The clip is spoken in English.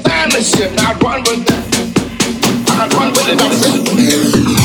Stylish shit, I run with it. I run with it.